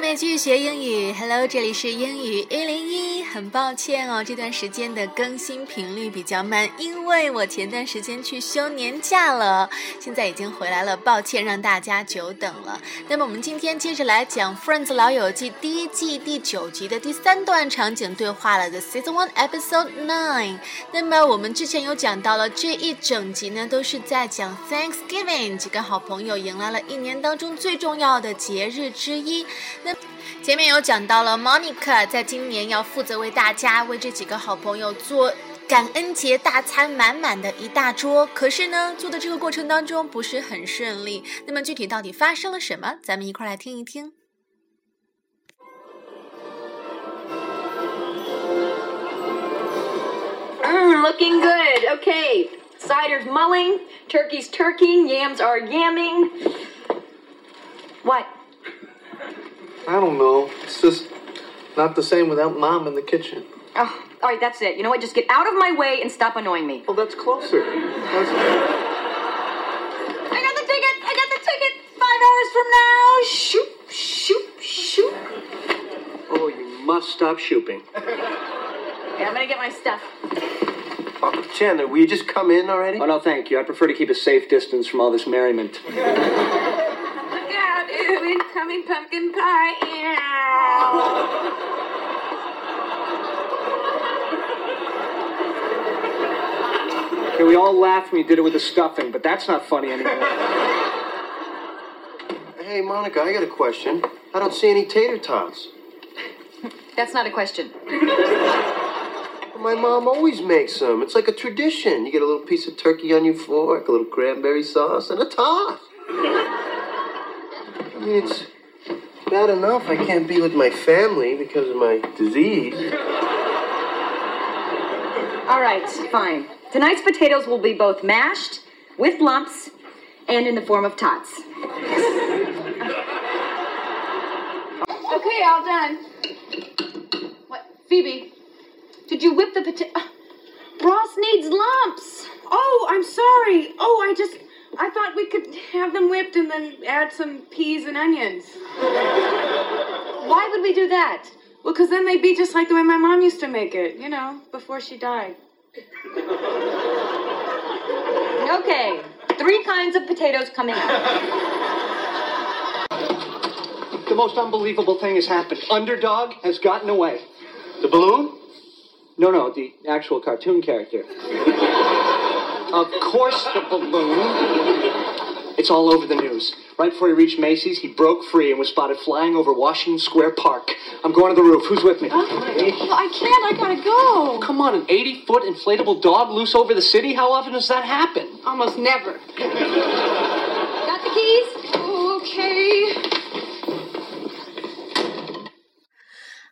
美剧学英语，Hello，这里是英语一零一。很抱歉哦，这段时间的更新频率比较慢，因为我前段时间去休年假了，现在已经回来了，抱歉让大家久等了。那么我们今天接着来讲《Friends 老友记》第一季第九集的第三段场景对话了，The Season One Episode Nine。那么我们之前有讲到了，这一整集呢都是在讲 Thanksgiving，几个好朋友迎来了一年当中最重要的节日之一。那前面有讲到了 Monica 在今年要负责为大家，为这几个好朋友做感恩节大餐满满的一大桌，可是呢，做的这个过程当中不是很顺利，那么具体到底发生了什么，咱们一块来听一听。looking good，ok。ciders mulling，turkeys Turkey，yams are yamming。what？I don't know. It's just not the same without mom in the kitchen. Oh, all right, that's it. You know what? Just get out of my way and stop annoying me. Well, that's closer. That's... I got the ticket. I got the ticket. Five hours from now. Shoot, shoot, shoot. Oh, you must stop shooping. Okay, I'm gonna get my stuff. Oh, Chandler, will you just come in already? Oh, no, thank you. I prefer to keep a safe distance from all this merriment. Look out, ooh, incoming pumpkin pie. Okay, we all laughed when you did it with the stuffing, but that's not funny anymore. Hey, Monica, I got a question. I don't see any tater tots. That's not a question. My mom always makes them. It's like a tradition. You get a little piece of turkey on your fork, a little cranberry sauce, and a tot. I mean, it's bad enough I can't be with my family because of my disease. All right, fine. Tonight's potatoes will be both mashed, with lumps, and in the form of tots. okay, all done. What, Phoebe? Did you whip the potato? Ross needs lumps. Oh, I'm sorry. Oh, I just I thought we could have them whipped and then add some peas and onions. Why would we do that? Well, because then they'd be just like the way my mom used to make it, you know, before she died. Okay, three kinds of potatoes coming up. The most unbelievable thing has happened. Underdog has gotten away. The balloon? No, no, the actual cartoon character. of course, the balloon. It's all over the news. Right before he reached Macy's, he broke free and was spotted flying over Washington Square Park. I'm going to the roof. Who's with me? Well, I can't. I gotta go. Come on, an 80 foot inflatable dog loose over the city? How often does that happen? Almost never.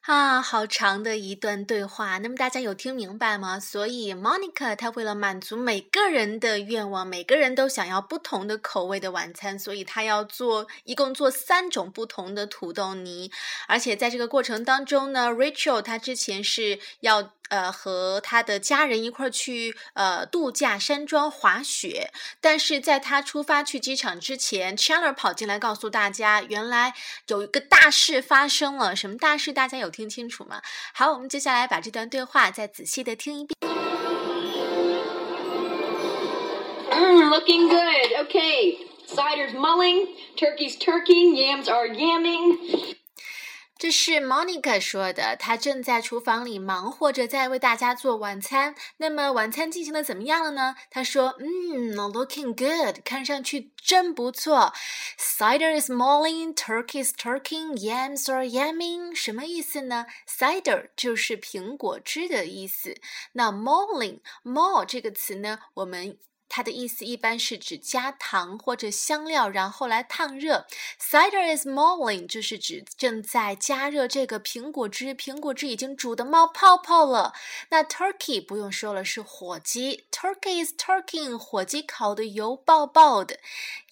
啊，好长的一段对话。那么大家有听明白吗？所以 Monica 她为了满足每个人的愿望，每个人都想要不同的口味的晚餐，所以她要做一共做三种不同的土豆泥。而且在这个过程当中呢，Rachel 她之前是要。呃，和他的家人一块儿去呃度假山庄滑雪，但是在他出发去机场之前，Chandler 跑进来告诉大家，原来有一个大事发生了。什么大事？大家有听清楚吗？好，我们接下来把这段对话再仔细的听一遍。Looking good. Okay. Cider's mulling, turkey's turkeying, yams are yamming. 这是 Monica 说的，她正在厨房里忙活着，在为大家做晚餐。那么晚餐进行的怎么样了呢？她说：“嗯，looking good，看上去真不错。Cider is mulling, turkey is turking, yams are yamming。什么意思呢？Cider 就是苹果汁的意思。那 mulling，mull 这个词呢，我们。它的意思一般是指加糖或者香料，然后来烫热。Cider is mulling，就是指正在加热这个苹果汁，苹果汁已经煮的冒泡泡了。那 turkey 不用说了，是火鸡，turkey is turkeying，火鸡烤的油爆爆的。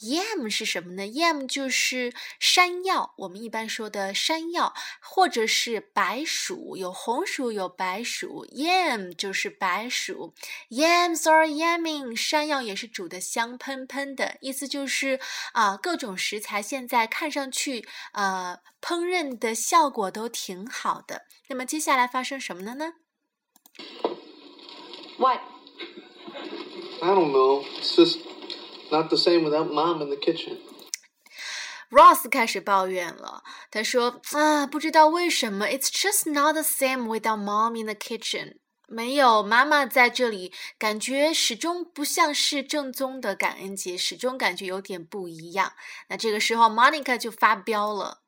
Yam 是什么呢？Yam 就是山药，我们一般说的山药，或者是白薯，有红薯有白薯，Yam 就是白薯。Yams are yamming，山山药也是煮的香喷喷的，意思就是啊，各种食材现在看上去呃，烹饪的效果都挺好的。那么接下来发生什么了呢？What? I don't know. It's just not the same without mom in the kitchen. Ross 开始抱怨了，他说：“啊，不知道为什么，It's just not the same without mom in the kitchen。没有妈妈在这里，感觉始终不像是正宗的感恩节，始终感觉有点不一样。”那这个时候，Monica 就发飙了。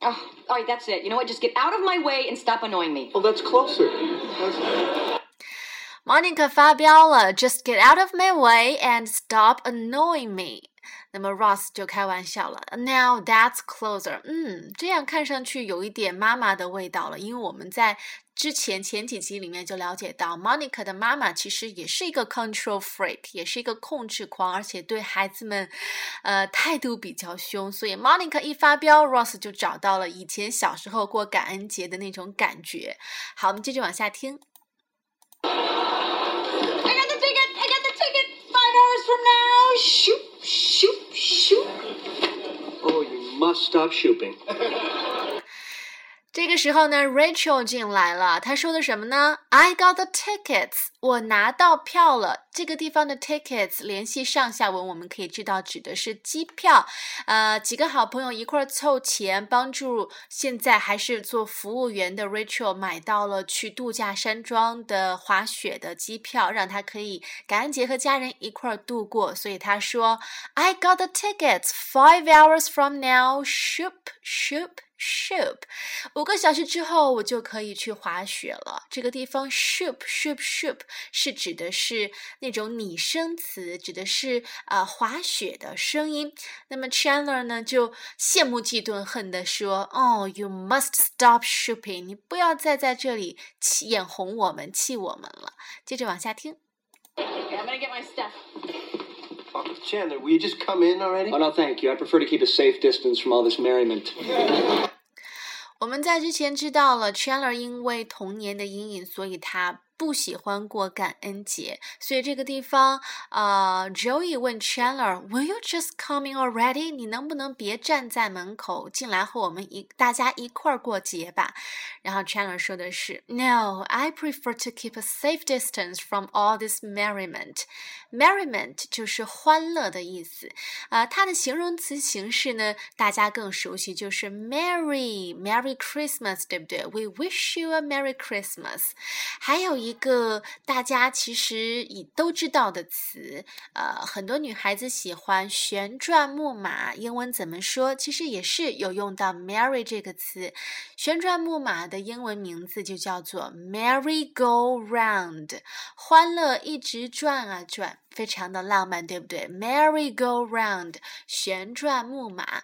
Oh, all right, that's it. You know what? Just get out of my way and stop annoying me. Well, that's closer. Monica 发飙了，Just get out of my way and stop annoying me。那么 Ross 就开玩笑了，Now that's closer。嗯，这样看上去有一点妈妈的味道了，因为我们在之前前几集里面就了解到，Monica 的妈妈其实也是一个 control freak，也是一个控制狂，而且对孩子们，呃，态度比较凶。所以 Monica 一发飙，Ross 就找到了以前小时候过感恩节的那种感觉。好，我们接着往下听。I got the ticket. I got the ticket. Five hours from now. Shoot, shoop. Oh, you must stop shooping. 这个时候呢，Rachel 进来了，她说的什么呢？I got the tickets，我拿到票了。这个地方的 tickets 联系上下文，我们可以知道指的是机票。呃，几个好朋友一块儿凑钱，帮助现在还是做服务员的 Rachel 买到了去度假山庄的滑雪的机票，让她可以感恩节和家人一块儿度过。所以她说，I got the tickets five hours from now. Shoop, shoop. Shoop，五个小时之后我就可以去滑雪了。这个地方 shoop shoop shoop 是指的是那种拟声词，指的是呃滑雪的声音。那么 Chandler 呢就羡慕嫉妒恨的说：“哦、oh,，You must stop shooping，你不要再在这里气眼红我们，气我们了。”接着往下听。 Okay, I'm gonna get my stuff. Oh, Chandler, will you just come in already? Oh, no, thank you. I prefer to keep a safe distance from all this merriment. 我们在之前知道了，Chandler 因为童年的阴影，所以他不喜欢过感恩节。所以这个地方，呃，Joey 问 Chandler，Will you just come in already？你能不能别站在门口，进来和我们一大家一块儿过节吧？然后 Chandler 说的是，No，I prefer to keep a safe distance from all this merriment。merriment 就是欢乐的意思，啊、呃，它的形容词形式呢，大家更熟悉，就是 Merry，Merry Christmas，对不对？We wish you a Merry Christmas。还有一 一个大家其实也都知道的词，呃，很多女孩子喜欢旋转木马，英文怎么说？其实也是有用到 marry 这个词。旋转木马的英文名字就叫做 Merry Go Round，欢乐一直转啊转。非常的浪漫，对不对？Merry Go Round，旋转木马。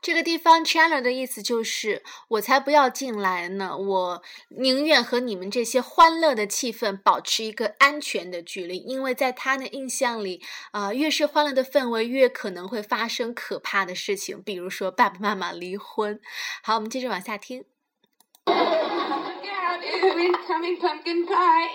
这个地方 Chandler 的意思就是，我才不要进来呢，我宁愿和你们这些欢乐的气氛保持一个安全的距离，因为在他的印象里，啊、越是欢乐的氛围，越可能会发生可怕的事情，比如说爸爸妈妈离婚。好，我们接着往下听。Look out, incoming pumpkin pie.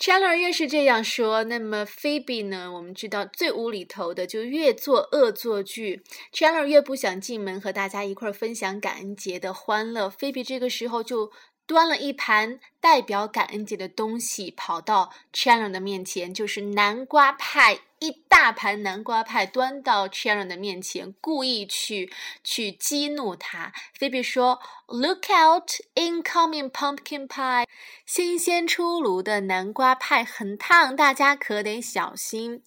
Chandler 越是这样说，那么 Phoebe 呢？我们知道最无厘头的就越做恶作剧。Chandler 越不想进门和大家一块儿分享感恩节的欢乐，Phoebe 这个时候就端了一盘代表感恩节的东西，跑到 Chandler 的面前，就是南瓜派。一大盘南瓜派端到 Chandler 的面前，故意去去激怒他。菲比说：“Look out, incoming pumpkin pie！新鲜出炉的南瓜派很烫，大家可得小心。”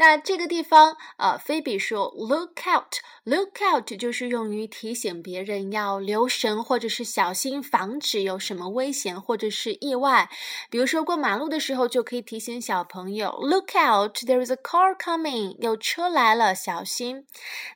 那这个地方，呃，菲比说：“Look out, look out！” 就是用于提醒别人要留神或者是小心，防止有什么危险或者是意外。比如说过马路的时候，就可以提醒小朋友：“Look out, there is a car coming，有车来了，小心。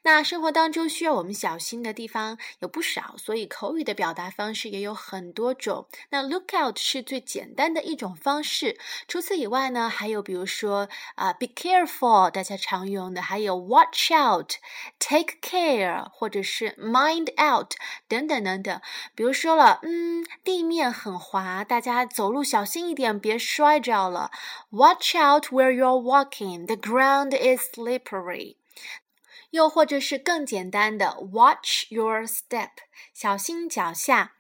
那生活当中需要我们小心的地方有不少，所以口语的表达方式也有很多种。那 look out 是最简单的一种方式。除此以外呢，还有比如说啊，be careful，大家常用的，还有 watch out，take care，或者是 mind out 等等等等。比如说了，嗯，地面很滑，大家走路小心一点，别摔着了。Watch out where you're walking. The ground is slippery. 又或者是更简单的，watch your step，小心脚下。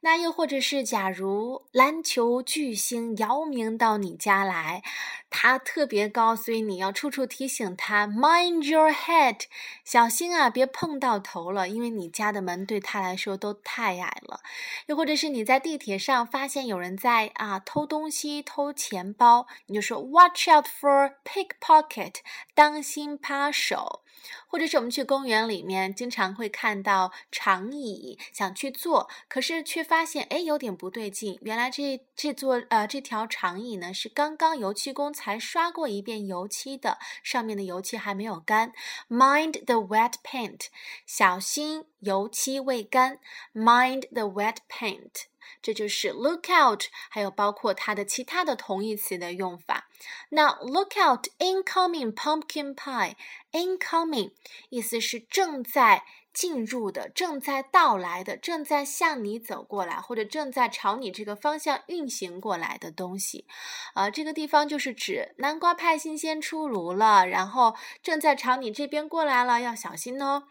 那又或者是，假如篮球巨星姚明到你家来，他特别高，所以你要处处提醒他，mind your head，小心啊，别碰到头了，因为你家的门对他来说都太矮了。又或者是你在地铁上发现有人在啊偷东西、偷钱包，你就说 watch out for pickpocket，当心扒手。或者是我们去公园里面，经常会看到长椅，想去坐，可是是却发现哎有点不对劲。原来这这座呃这条长椅呢是刚刚油漆工才刷过一遍油漆的，上面的油漆还没有干。Mind the wet paint，小心油漆未干。Mind the wet paint。这就是 look out，还有包括它的其他的同义词的用法。那 look out incoming pumpkin pie，incoming 意思是正在进入的、正在到来的、正在向你走过来，或者正在朝你这个方向运行过来的东西。啊，这个地方就是指南瓜派新鲜出炉了，然后正在朝你这边过来了，要小心哦。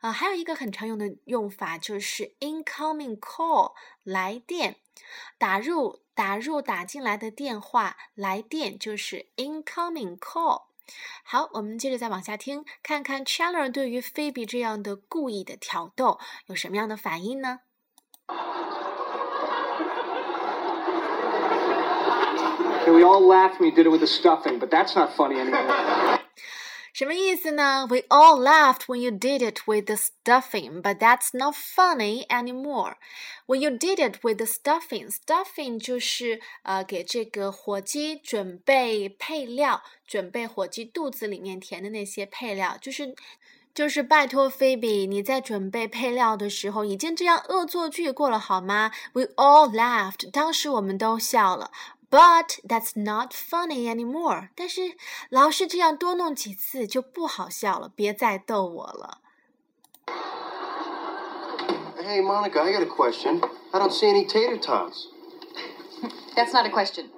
啊，还有一个很常用的用法就是 incoming call，来电，打入打入打进来的电话，来电就是 incoming call。好，我们接着再往下听，看看 Chandler 对于菲比这样的故意的挑逗有什么样的反应呢？Okay, we all laughed when you did it with the stuffing, but that's not funny anymore. 什么意思呢？We all laughed when you did it with the stuffing, but that's not funny anymore. When you did it with the stuffing, stuffing 就是呃给这个火鸡准备配料，准备火鸡肚子里面填的那些配料，就是就是拜托菲比，你在准备配料的时候已经这样恶作剧过了好吗？We all laughed，当时我们都笑了。But that's not funny anymore。但是老师这样多弄几次就不好笑了，别再逗我了。Hey, Monica, I got a question. I don't see any tater tots. That's not a question.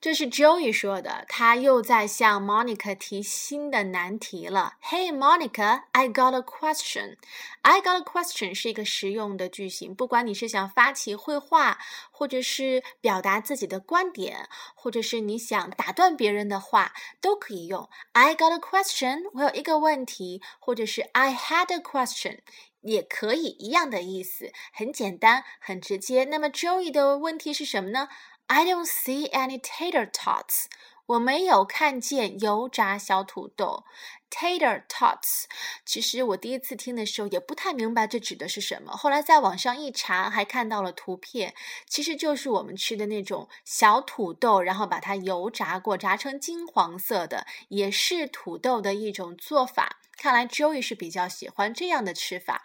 这是 Joey 说的，他又在向 Monica 提新的难题了。Hey Monica, I got a question. I got a question 是一个实用的句型，不管你是想发起绘画，或者是表达自己的观点，或者是你想打断别人的话，都可以用。I got a question，我有一个问题，或者是 I had a question，也可以一样的意思，很简单，很直接。那么 Joey 的问题是什么呢？I don't see any tater tots。我没有看见油炸小土豆。Tater tots，其实我第一次听的时候也不太明白这指的是什么。后来在网上一查，还看到了图片，其实就是我们吃的那种小土豆，然后把它油炸过，炸成金黄色的，也是土豆的一种做法。看来 Joey 是比较喜欢这样的吃法，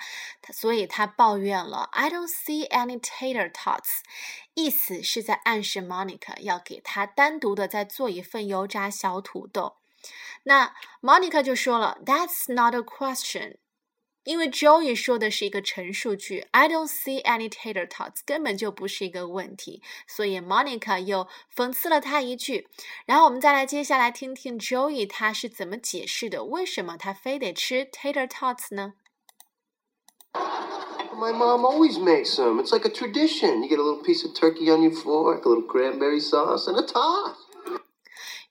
所以他抱怨了。I don't see any tater tots，意思是在暗示 Monica 要给他单独的再做一份油炸小土豆。那 Monica 就说了，That's not a question。因为 Joey 说的是一个陈述句，I don't see any tater tots，根本就不是一个问题，所以 Monica 又讽刺了他一句。然后我们再来接下来听听 Joey 他是怎么解释的，为什么他非得吃 tater tots 呢？My mom always makes them. It's like a tradition. You get a little piece of turkey on your fork, a little cranberry sauce, and a tot.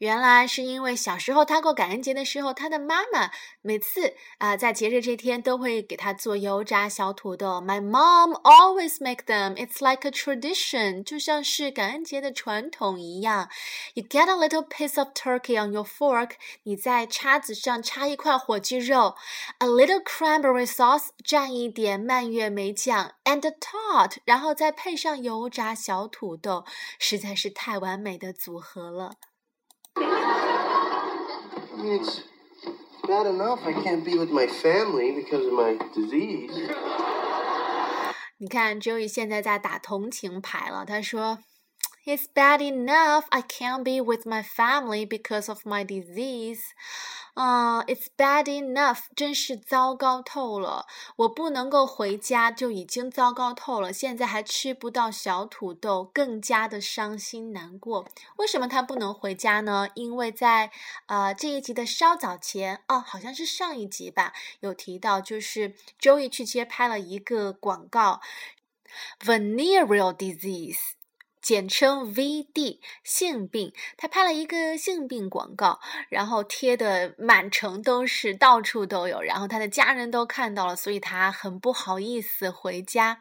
原来是因为小时候他过感恩节的时候，他的妈妈每次啊在节日这天都会给他做油炸小土豆。My mom always make them. It's like a tradition，就像是感恩节的传统一样。You get a little piece of turkey on your fork，你在叉子上插一块火鸡肉，a little cranberry sauce，蘸一点蔓越莓酱，and a tot，然后再配上油炸小土豆，实在是太完美的组合了。It's bad enough I can't be with my family because of my disease. 你看，Joey 现在在打同情牌了。他说 ：“It's bad enough I can't be with my family because of my disease.” 啊、uh,，It's bad enough，真是糟糕透了。我不能够回家就已经糟糕透了，现在还吃不到小土豆，更加的伤心难过。为什么他不能回家呢？因为在呃这一集的稍早前，哦，好像是上一集吧，有提到，就是 Joey 去接拍了一个广告，Venereal disease。 简称 VD 性病，他拍了一个性病广告，然后贴的满城都是，到处都有，然后他的家人都看到了，所以他很不好意思回家。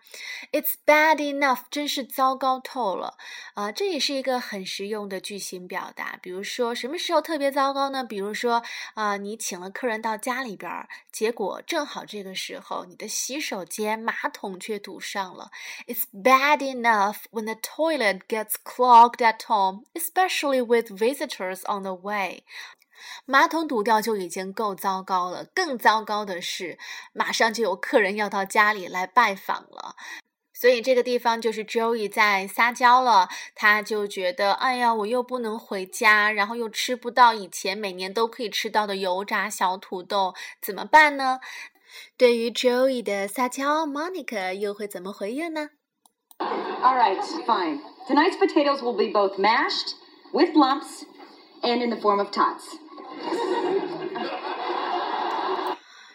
It's bad enough，真是糟糕透了啊！这也是一个很实用的句型表达。比如说什么时候特别糟糕呢？比如说啊，你请了客人到家里边，结果正好这个时候你的洗手间马桶却堵上了。It's bad enough when the toilet gets clogged at home, especially with visitors on the way. 马桶堵掉就已经够糟糕了，更糟糕的是，马上就有客人要到家里来拜访了。所以这个地方就是 Joey 在撒娇了，他就觉得，哎呀，我又不能回家，然后又吃不到以前每年都可以吃到的油炸小土豆，怎么办呢？对于 Joey 的撒娇，Monica 又会怎么回应呢 ？All right, fine. Tonight's potatoes will be both mashed, with lumps, and in the form of tots.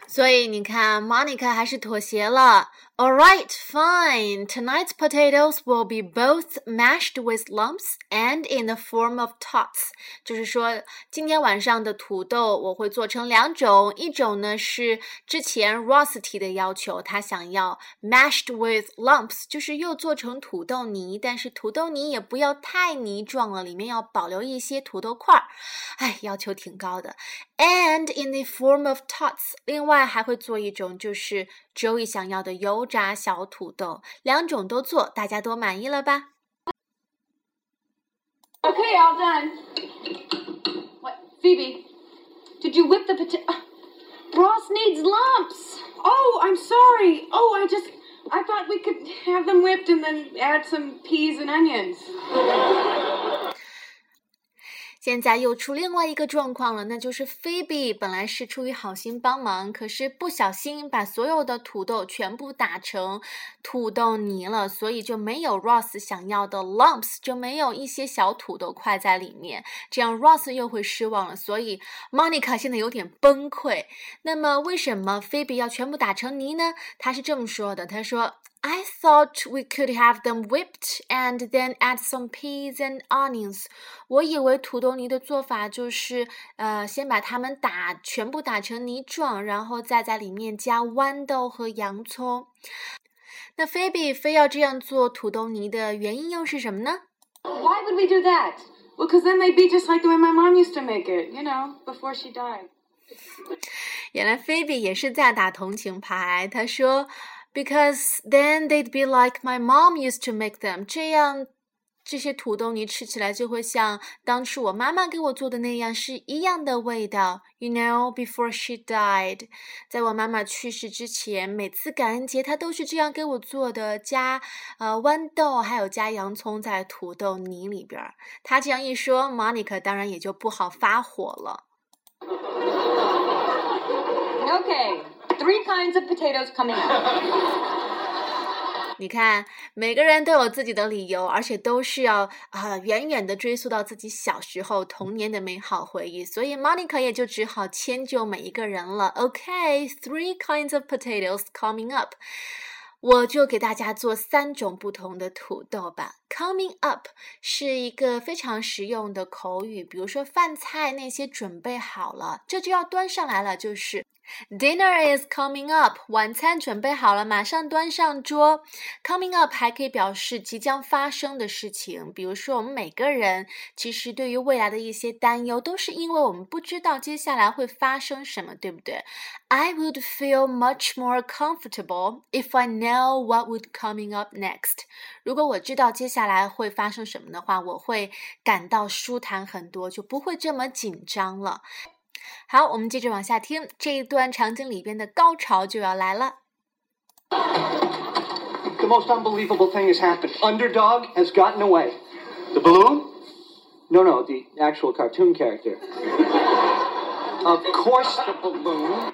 所以你看，Monica 还是妥协了。 All right, fine. Tonight's potatoes will be both mashed with lumps and in the form of tots. 就是说，今天晚上的土豆我会做成两种，一种呢是之前 Ross 提的要求，他想要 mashed with lumps，就是又做成土豆泥，但是土豆泥也不要太泥状了，里面要保留一些土豆块儿。哎，要求挺高的。And in the form of tots，另外还会做一种就是 Joey 想要的油炸小土豆，两种都做，大家都满意了吧？ Okay, all done. What, Phoebe? Did you whip the potato? Ross needs lumps. Oh, I'm sorry. Oh, I just I thought we could have them whipped and then add some peas and onions. 现在又出另外一个状况了，那就是 Phoebe 本来是出于好心帮忙，可是不小心把所有的土豆全部打成土豆泥了，所以就没有 Ross 想要的 lumps，就没有一些小土豆块在里面，这样 Ross 又会失望了，所以 Monica 现在有点崩溃。那么为什么 Phoebe 要全部打成泥呢？她是这么说的，她说。I thought we could have them whipped and then add some peas and onions。我以为土豆泥的做法就是，呃，先把它们打全部打成泥状，然后再在里面加豌豆和洋葱。那菲比非要这样做土豆泥的原因又是什么呢？ Why would we do that? Well, because then they'd be just like the way my mom used to make it, you know, before she died. 原来菲比也是在打同情牌。她说。 Because then they'd be like my mom used to make them。这样，这些土豆泥吃起来就会像当初我妈妈给我做的那样，是一样的味道。You know, before she died，在我妈妈去世之前，每次感恩节她都是这样给我做的，加呃豌豆，还有加洋葱在土豆泥里边。她这样一说，Monica 当然也就不好发火了。Okay, three kinds of potatoes coming up. 你看，每个人都有自己的理由，而且都是要啊、远远的追溯到自己小时候童年的美好回忆，所以 Monica 也就只好迁就每一个人了。OK，three kinds of potatoes coming up. 我就给大家做三种不同的土豆吧。Coming up 是一个非常实用的口语，比如说饭菜那些准备好了，这就要端上来了，就是 Dinner is coming up，晚餐准备好了，马上端上桌。Coming up 还可以表示即将发生的事情，比如说我们每个人其实对于未来的一些担忧，都是因为我们不知道接下来会发生什么，对不对？I would feel much more comfortable if I know what would coming up next。如果我知道接下来会发生什么的话，我会感到舒坦很多，就不会这么紧张了。好，我们接着往下听，这一段场景里边的高潮就要来了。The most unbelievable thing has happened. Underdog has gotten away. The balloon? No, no, the actual cartoon character. of course, the balloon.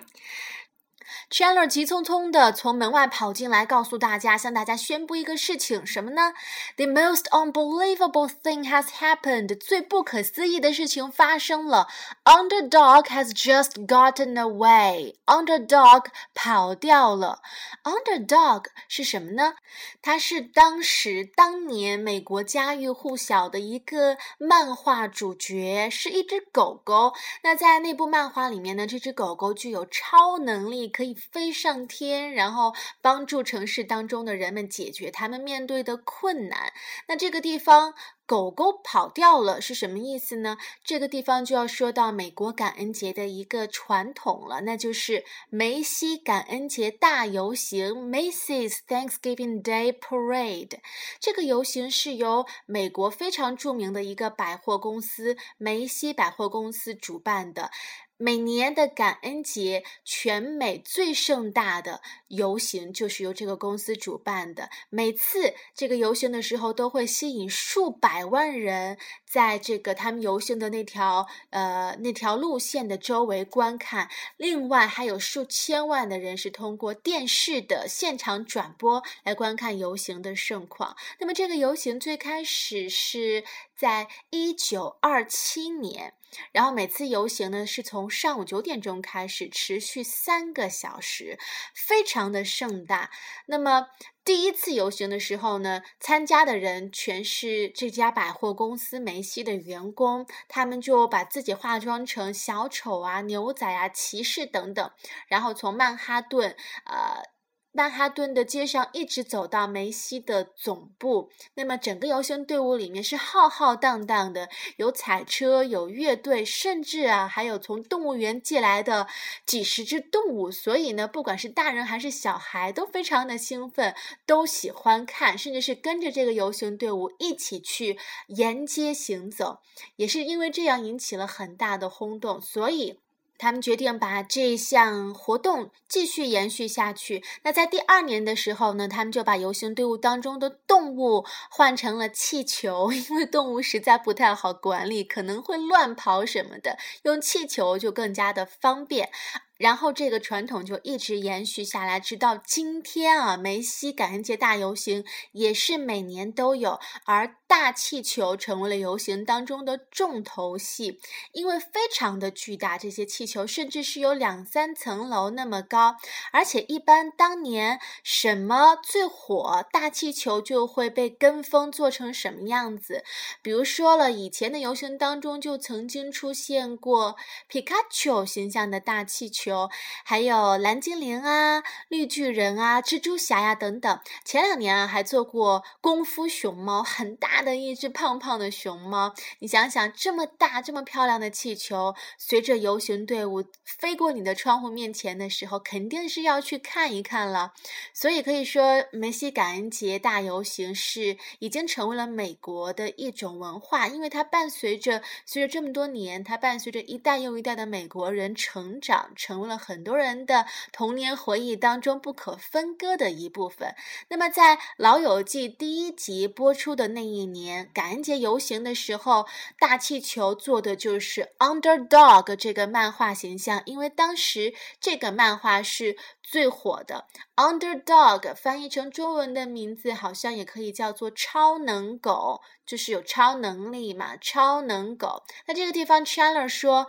Chandler 急匆匆地从门外跑进来，告诉大家，向大家宣布一个事情，什么呢？The most unbelievable thing has happened。最不可思议的事情发生了。Underdog has just gotten away。Underdog 跑掉了。Underdog 是什么呢？它是当时当年美国家喻户晓的一个漫画主角，是一只狗狗。那在那部漫画里面呢，这只狗狗具有超能力，可以飞上天，然后帮助城市当中的人们解决他们面对的困难。那这个地方狗狗跑掉了是什么意思呢？这个地方就要说到美国感恩节的一个传统了，那就是梅西感恩节大游行 （Macy's Thanksgiving Day Parade）。这个游行是由美国非常著名的一个百货公司梅西百货公司主办的。每年的感恩节，全美最盛大的游行就是由这个公司主办的。每次这个游行的时候，都会吸引数百万人在这个他们游行的那条呃那条路线的周围观看。另外，还有数千万的人是通过电视的现场转播来观看游行的盛况。那么，这个游行最开始是在一九二七年。然后每次游行呢是从上午九点钟开始，持续三个小时，非常的盛大。那么第一次游行的时候呢，参加的人全是这家百货公司梅西的员工，他们就把自己化妆成小丑啊、牛仔啊、骑士等等，然后从曼哈顿，呃。曼哈顿的街上一直走到梅西的总部，那么整个游行队伍里面是浩浩荡荡的，有彩车，有乐队，甚至啊还有从动物园借来的几十只动物。所以呢，不管是大人还是小孩都非常的兴奋，都喜欢看，甚至是跟着这个游行队伍一起去沿街行走。也是因为这样引起了很大的轰动，所以。他们决定把这项活动继续延续下去。那在第二年的时候呢，他们就把游行队伍当中的动物换成了气球，因为动物实在不太好管理，可能会乱跑什么的，用气球就更加的方便。然后这个传统就一直延续下来，直到今天啊。梅西感恩节大游行也是每年都有，而大气球成为了游行当中的重头戏，因为非常的巨大，这些气球甚至是有两三层楼那么高。而且一般当年什么最火，大气球就会被跟风做成什么样子。比如说了，以前的游行当中就曾经出现过皮卡丘形象的大气球。还有蓝精灵啊、绿巨人啊、蜘蛛侠呀等等。前两年啊，还做过功夫熊猫，很大大的一只胖胖的熊猫。你想想，这么大、这么漂亮的气球，随着游行队伍飞过你的窗户面前的时候，肯定是要去看一看了。所以可以说，梅西感恩节大游行是已经成为了美国的一种文化，因为它伴随着随着这么多年，它伴随着一代又一代的美国人成长。成为了很多人的童年回忆当中不可分割的一部分。那么，在《老友记》第一集播出的那一年，感恩节游行的时候，大气球做的就是 Underdog 这个漫画形象，因为当时这个漫画是最火的。Underdog 翻译成中文的名字，好像也可以叫做超能狗，就是有超能力嘛，超能狗。那这个地方，Chandler 说。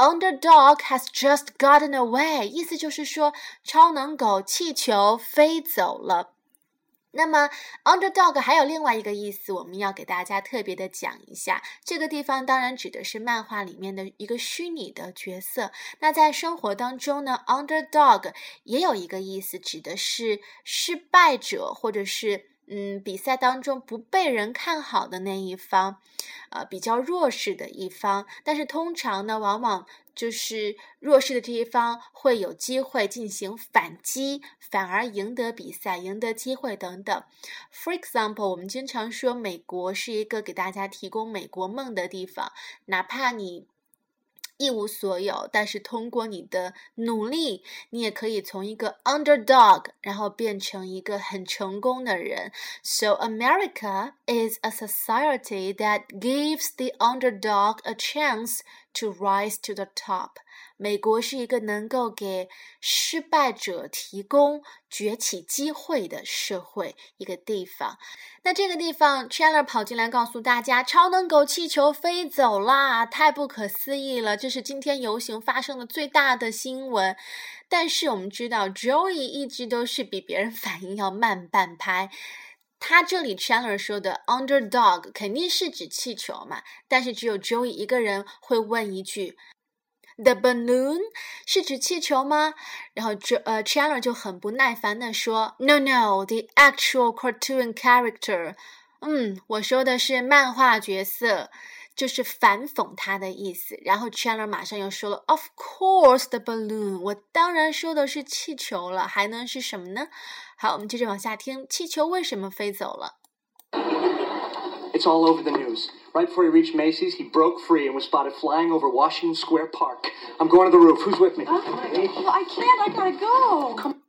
Underdog has just gotten away，意思就是说，超能狗气球飞走了。那么，underdog 还有另外一个意思，我们要给大家特别的讲一下。这个地方当然指的是漫画里面的一个虚拟的角色。那在生活当中呢，underdog 也有一个意思，指的是失败者，或者是。嗯，比赛当中不被人看好的那一方，呃，比较弱势的一方，但是通常呢，往往就是弱势的这一方会有机会进行反击，反而赢得比赛、赢得机会等等。For example，我们经常说美国是一个给大家提供美国梦的地方，哪怕你。一无所有，但是通过你的努力，你也可以从一个 underdog，然后变成一个很成功的人。So America is a society that gives the underdog a chance to rise to the top. 美国是一个能够给失败者提供崛起机会的社会，一个地方。那这个地方，Chandler 跑进来告诉大家，超能狗气球飞走啦！太不可思议了，这是今天游行发生的最大的新闻。但是我们知道，Joey 一直都是比别人反应要慢半拍。他这里 Chandler 说的 underdog 肯定是指气球嘛，但是只有 Joey 一个人会问一句。The balloon 是指气球吗？然后这呃，Chandler 就很不耐烦地说：“No, no, the actual cartoon character。”嗯，我说的是漫画角色，就是反讽他的意思。然后 Chandler 马上又说了：“Of course, the balloon。”我当然说的是气球了，还能是什么呢？好，我们接着往下听，气球为什么飞走了？It's all over the news. Right before he reached Macy's, he broke free and was spotted flying over Washington Square Park. I'm going to the roof. Who's with me? Oh, I can't. I gotta go. Come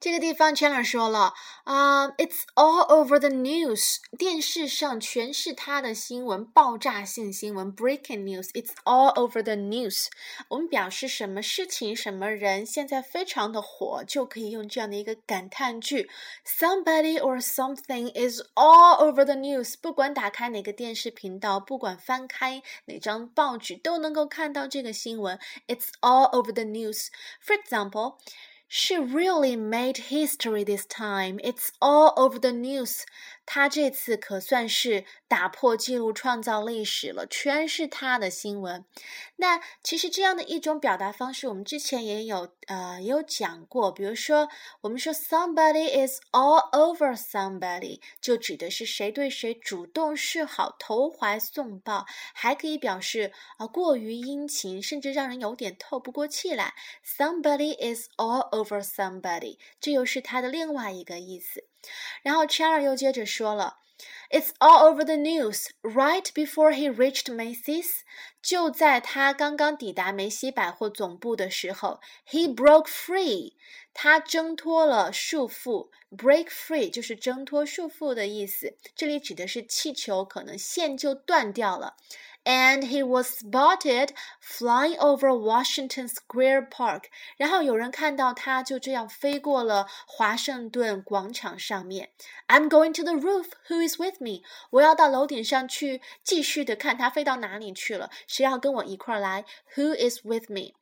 这个地方，Chandler 说了啊、，It's all over the news，电视上全是他的新闻，爆炸性新闻，breaking news，It's all over the news。我们表示什么事情、什么人现在非常的火，就可以用这样的一个感叹句：Somebody or something is all over the news。不管打开哪个电视频道，不管翻开哪张报纸，都能够看到这个新闻。It's all over the news。For example。She really made history this time. It's all over the news. 他这次可算是打破记录、创造历史了，全是他的新闻。那其实这样的一种表达方式，我们之前也有呃也有讲过。比如说，我们说 somebody is all over somebody，就指的是谁对谁主动示好、投怀送抱，还可以表示啊、过于殷勤，甚至让人有点透不过气来。Somebody is all over somebody，这又是它的另外一个意思。然后 Chandler 又接着说了，It's all over the news right before he reached Macy's。就在他刚刚抵达梅西百货总部的时候，he broke free。他挣脱了束缚，break free 就是挣脱束缚的意思。这里指的是气球可能线就断掉了。and he was spotted flying over Washington Square Park。然后有人看到他就这样飞过了华盛顿广场上面。I'm going to the roof. Who is with me？我要到楼顶上去，继续的看他飞到哪里去了。谁要跟我一块儿来？Who is with me？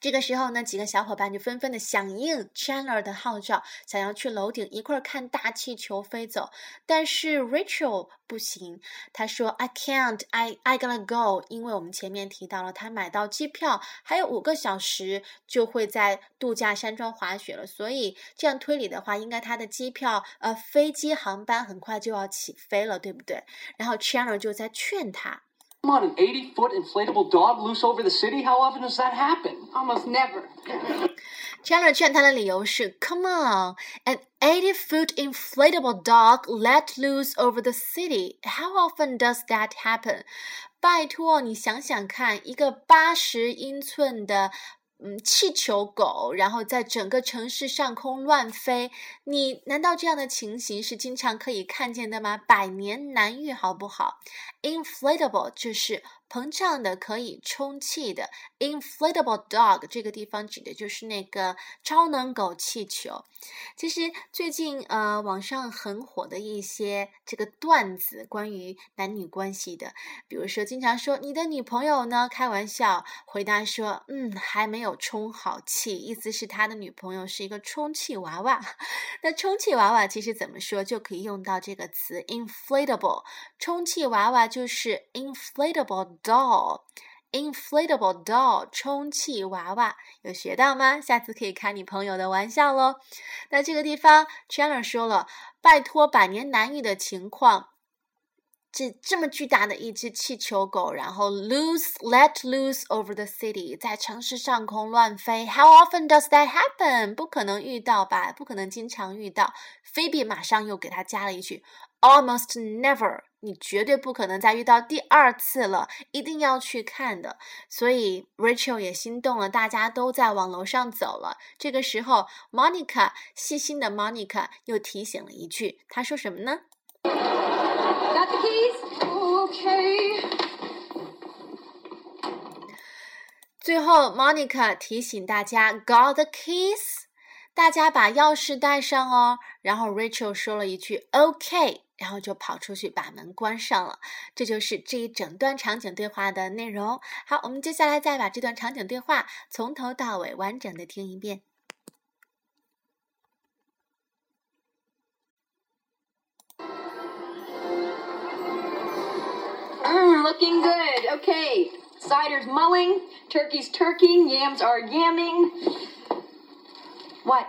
这个时候呢，几个小伙伴就纷纷的响应 Chandler 的号召，想要去楼顶一块儿看大气球飞走。但是 Rachel 不行，她说 I can't, I I gotta go，因为我们前面提到了，她买到机票还有五个小时就会在度假山庄滑雪了，所以这样推理的话，应该她的机票呃飞机航班很快就要起飞了，对不对？然后 Chandler 就在劝她。Come on, an 80 foot inflatable dog loose over the city? How often does that happen? Almost never. Chandler 劝他的理由是：Come on, an 80 foot inflatable dog let loose over the city. How often does that happen? 拜托，你想想看，一个八十英寸的。嗯，气球狗，然后在整个城市上空乱飞，你难道这样的情形是经常可以看见的吗？百年难遇，好不好 ？Inflatable 就是膨胀的，可以充气的。Inflatable dog 这个地方指的就是那个超能狗气球。其实最近呃，网上很火的一些这个段子，关于男女关系的，比如说经常说你的女朋友呢，开玩笑回答说，嗯，还没有充好气，意思是他的女朋友是一个充气娃娃。那充气娃娃其实怎么说就可以用到这个词 inflatable，充气娃娃就是 inflatable doll。inflatable doll 充气娃娃有学到吗？下次可以开你朋友的玩笑喽。那这个地方 Chandler 说了，拜托，百年难遇的情况，这这么巨大的一只气球狗，然后 lose let loose over the city，在城市上空乱飞。How often does that happen？不可能遇到吧？不可能经常遇到。Phoebe 马上又给他加了一句，almost never。你绝对不可能再遇到第二次了，一定要去看的。所以 Rachel 也心动了，大家都在往楼上走了。这个时候，Monica 细心的 Monica 又提醒了一句，她说什么呢 Got the keys? Okay. 最后，Monica 提醒大家，Got the keys？大家把钥匙带上哦。然后 Rachel 说了一句 “OK”，然后就跑出去把门关上了。这就是这一整段场景对话的内容。好，我们接下来再把这段场景对话从头到尾完整的听一遍。Mmm, looking good. Okay. Cider's mulling, turkey's turkeying, yams are yamming. What?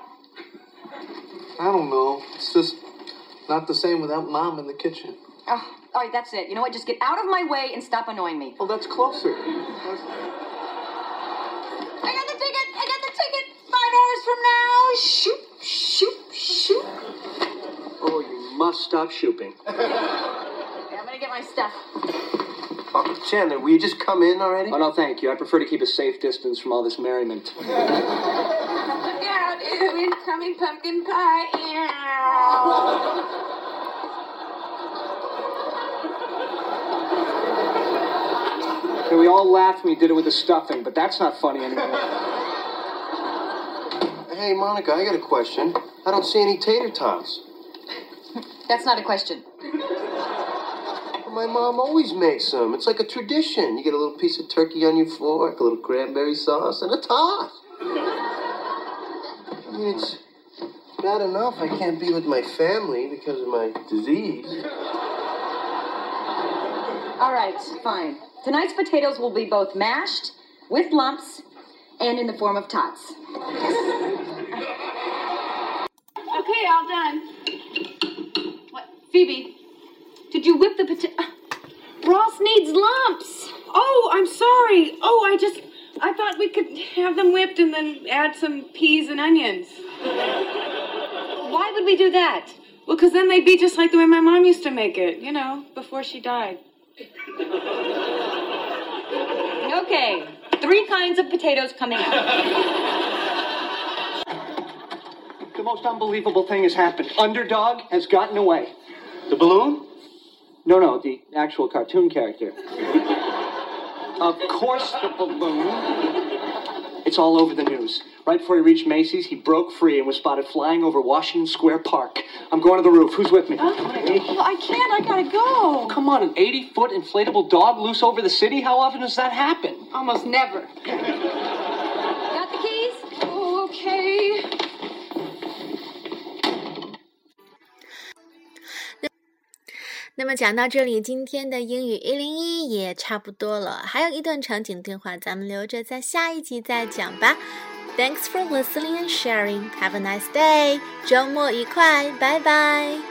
I don't know. It's just not the same without mom in the kitchen. Oh, all right, that's it. You know what? Just get out of my way and stop annoying me. Well, that's closer. I got the ticket. I got the ticket. Five hours from now. Shoot, shoot, shoot. Oh, you must stop shooping. Okay, I'm gonna get my stuff. Oh, Chandler, will you just come in already? Oh, no, thank you. I prefer to keep a safe distance from all this merriment. Look out, ew, incoming pumpkin pie. Okay, we all laughed when you did it with the stuffing, but that's not funny anymore. Hey, Monica, I got a question. I don't see any tater tots. That's not a question. My mom always makes them. It's like a tradition. You get a little piece of turkey on your fork, a little cranberry sauce, and a tot. I mean, it's bad enough I can't be with my family because of my disease. All right, fine. Tonight's potatoes will be both mashed, with lumps, and in the form of tots. Okay, all done. What? Phoebe, did you whip the potato? Ross needs lumps. Oh, I'm sorry. Oh, I just. I thought we could have them whipped and then add some peas and onions. Why would we do that? Well, because then they'd be just like the way my mom used to make it, you know, before she died. Okay, three kinds of potatoes coming up. The most unbelievable thing has happened. Underdog has gotten away. The balloon? No, no, the actual cartoon character. Of course, the balloon. It's all over the news. Right before he reached Macy's, he broke free and was spotted flying over Washington Square Park. I'm going to the roof. Who's with me? Oh, well, I can't. I gotta go. Come on, an 80 foot inflatable dog loose over the city? How often does that happen? Almost never. 那么讲到这里，今天的英语一零一也差不多了，还有一段场景对话，咱们留着在下一集再讲吧。Thanks for listening and sharing. Have a nice day. 周末愉快，拜拜。